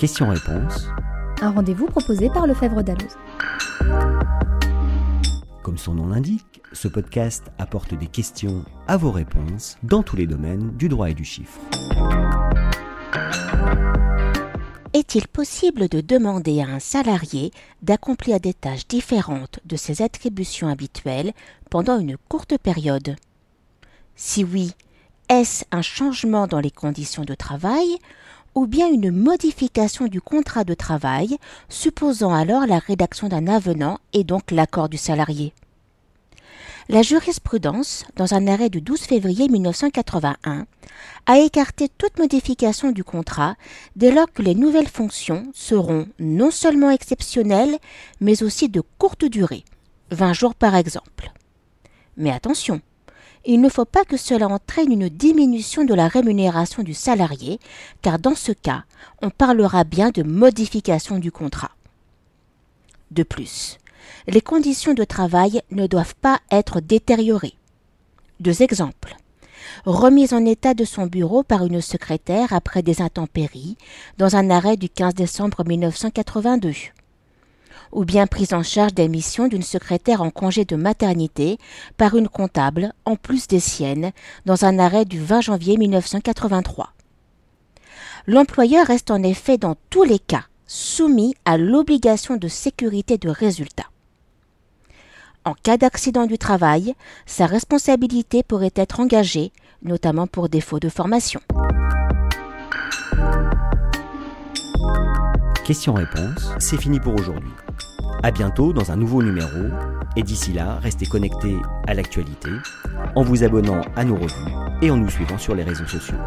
Questions-réponses. Un rendez-vous proposé par Lefebvre Dalloz. Comme son nom l'indique, ce podcast apporte des questions à vos réponses dans tous les domaines du droit et du chiffre. Est-il possible de demander à un salarié d'accomplir des tâches différentes de ses attributions habituelles pendant une courte période? Si oui, est-ce un changement dans les conditions de travail ou bien une modification du contrat de travail, supposant alors la rédaction d'un avenant et donc l'accord du salarié la jurisprudence, dans un arrêt du 12 février 1981, a écarté toute modification du contrat dès lors que les nouvelles fonctions seront non seulement exceptionnelles, mais aussi de courte durée, 20 jours par exemple. Mais attention, il ne faut pas que cela entraîne une diminution de la rémunération du salarié, car dans ce cas, on parlera bien de modification du contrat. De plus, les conditions de travail ne doivent pas être détériorées. Deux exemples. Remise en état de son bureau par une secrétaire après des intempéries dans un arrêt du 15 décembre 1982. Ou bien prise en charge des missions d'une secrétaire en congé de maternité par une comptable en plus des siennes dans un arrêt du 20 janvier 1983. L'employeur reste en effet dans tous les cas soumis à l'obligation de sécurité de résultat. En cas d'accident du travail, sa responsabilité pourrait être engagée, notamment pour défaut de formation. Questions-réponses, c'est fini pour aujourd'hui. À bientôt dans un nouveau numéro, et d'ici là, restez connectés à l'actualité en vous abonnant à nos revues et en nous suivant sur les réseaux sociaux.